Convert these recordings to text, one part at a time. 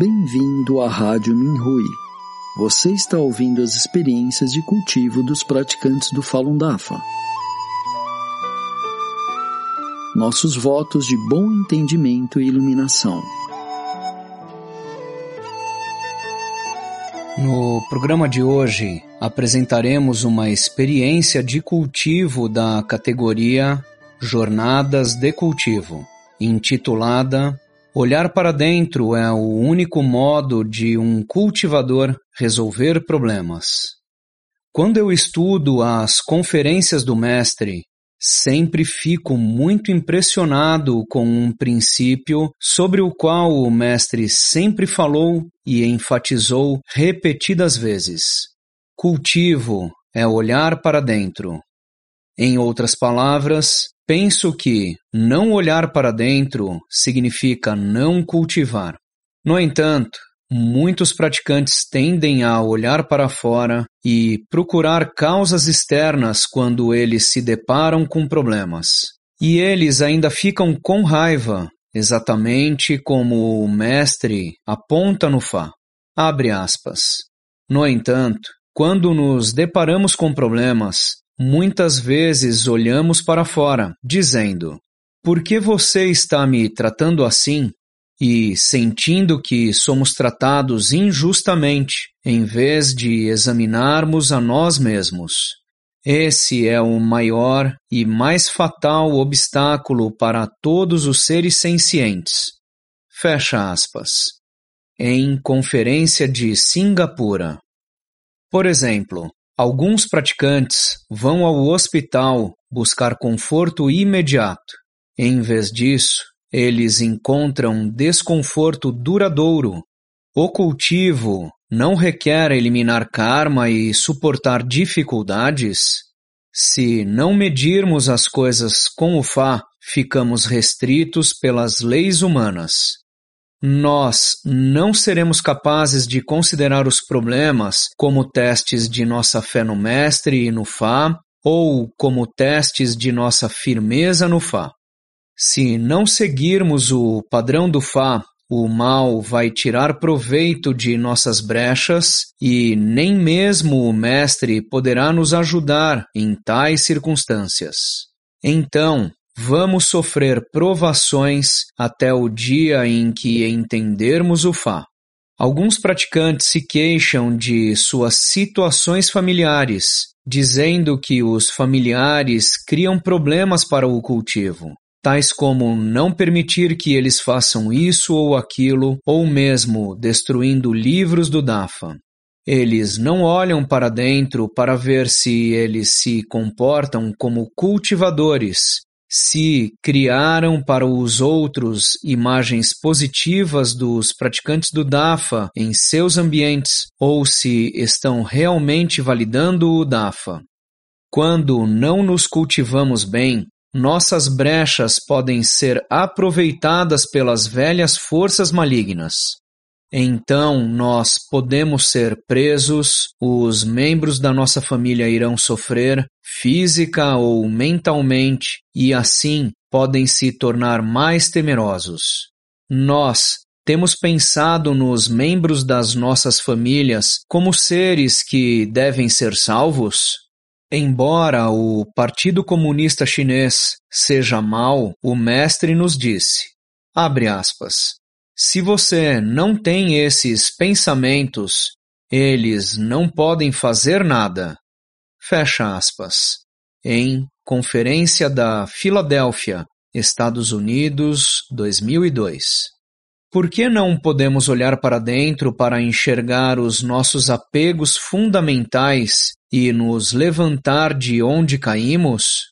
Bem-vindo à Rádio Minhui. Você está ouvindo as experiências de cultivo dos praticantes do Falun Dafa. Nossos votos de bom entendimento e iluminação. No programa de hoje, apresentaremos uma experiência de cultivo da categoria Jornadas de Cultivo, intitulada Olhar para dentro é o único modo de um cultivador resolver problemas. Quando eu estudo as conferências do Mestre, sempre fico muito impressionado com um princípio sobre o qual o Mestre sempre falou e enfatizou repetidas vezes. Cultivo é olhar para dentro. Em outras palavras, Penso que não olhar para dentro significa não cultivar. No entanto, muitos praticantes tendem a olhar para fora e procurar causas externas quando eles se deparam com problemas. E eles ainda ficam com raiva, exatamente como o mestre aponta no Fá. Abre aspas. No entanto, quando nos deparamos com problemas, Muitas vezes olhamos para fora, dizendo: Por que você está me tratando assim? E sentindo que somos tratados injustamente, em vez de examinarmos a nós mesmos. Esse é o maior e mais fatal obstáculo para todos os seres sencientes. Fecha aspas. Em Conferência de Singapura. Por exemplo, Alguns praticantes vão ao hospital buscar conforto imediato. Em vez disso, eles encontram desconforto duradouro. O cultivo não requer eliminar karma e suportar dificuldades. Se não medirmos as coisas com o Fá, ficamos restritos pelas leis humanas nós não seremos capazes de considerar os problemas como testes de nossa fé no Mestre e no Fá, ou como testes de nossa firmeza no Fá. Se não seguirmos o padrão do Fá, o mal vai tirar proveito de nossas brechas e nem mesmo o Mestre poderá nos ajudar em tais circunstâncias. Então, Vamos sofrer provações até o dia em que entendermos o Fá. Alguns praticantes se queixam de suas situações familiares, dizendo que os familiares criam problemas para o cultivo, tais como não permitir que eles façam isso ou aquilo, ou mesmo destruindo livros do Dafa. Eles não olham para dentro para ver se eles se comportam como cultivadores se criaram para os outros imagens positivas dos praticantes do DAFA em seus ambientes ou se estão realmente validando o DAFA. Quando não nos cultivamos bem, nossas brechas podem ser aproveitadas pelas velhas forças malignas. Então nós podemos ser presos, os membros da nossa família irão sofrer, física ou mentalmente, e assim podem se tornar mais temerosos. Nós temos pensado nos membros das nossas famílias como seres que devem ser salvos? Embora o Partido Comunista Chinês seja mau, o mestre nos disse, abre aspas, se você não tem esses pensamentos, eles não podem fazer nada. Fecha aspas. Em Conferência da Filadélfia, Estados Unidos, 2002. Por que não podemos olhar para dentro para enxergar os nossos apegos fundamentais e nos levantar de onde caímos?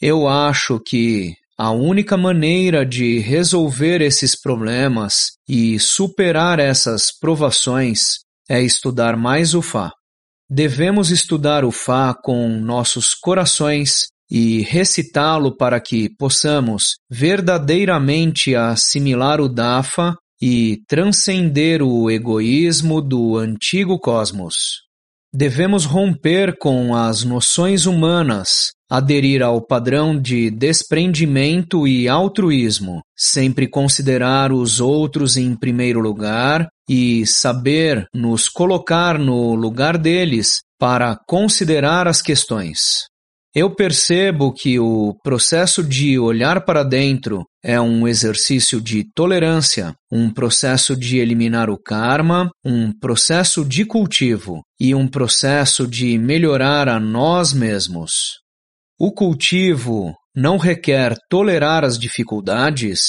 Eu acho que, a única maneira de resolver esses problemas e superar essas provações é estudar mais o Fá. Devemos estudar o Fá com nossos corações e recitá-lo para que possamos verdadeiramente assimilar o Dafa e transcender o egoísmo do antigo cosmos. Devemos romper com as noções humanas, aderir ao padrão de desprendimento e altruísmo, sempre considerar os outros em primeiro lugar e saber nos colocar no lugar deles para considerar as questões. Eu percebo que o processo de olhar para dentro é um exercício de tolerância, um processo de eliminar o karma, um processo de cultivo e um processo de melhorar a nós mesmos. O cultivo não requer tolerar as dificuldades,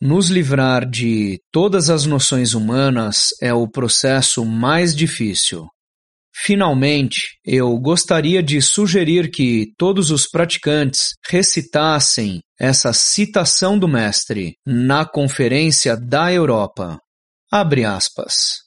nos livrar de todas as noções humanas é o processo mais difícil. Finalmente, eu gostaria de sugerir que todos os praticantes recitassem essa citação do Mestre na Conferência da Europa. Abre aspas.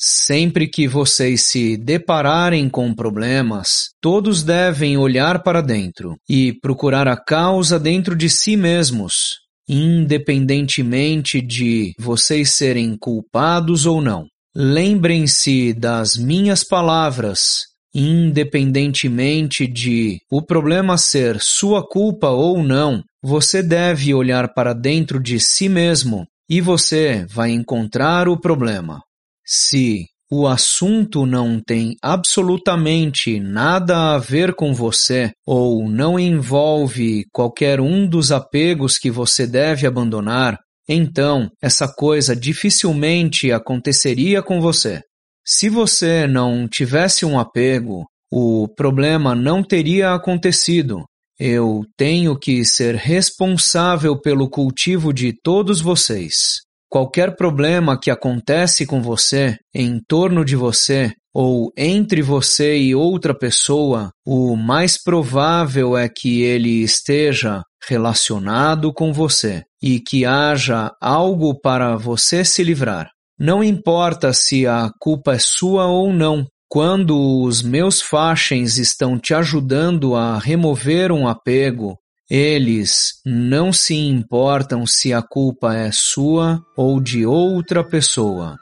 Sempre que vocês se depararem com problemas, todos devem olhar para dentro e procurar a causa dentro de si mesmos, independentemente de vocês serem culpados ou não. Lembrem-se das minhas palavras, independentemente de o problema ser sua culpa ou não, você deve olhar para dentro de si mesmo e você vai encontrar o problema. Se o assunto não tem absolutamente nada a ver com você ou não envolve qualquer um dos apegos que você deve abandonar, então essa coisa dificilmente aconteceria com você. Se você não tivesse um apego, o problema não teria acontecido. Eu tenho que ser responsável pelo cultivo de todos vocês. Qualquer problema que acontece com você, em torno de você, ou entre você e outra pessoa, o mais provável é que ele esteja relacionado com você e que haja algo para você se livrar. Não importa se a culpa é sua ou não, quando os meus faixens estão te ajudando a remover um apego, eles não se importam se a culpa é sua ou de outra pessoa.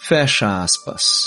Fecha aspas.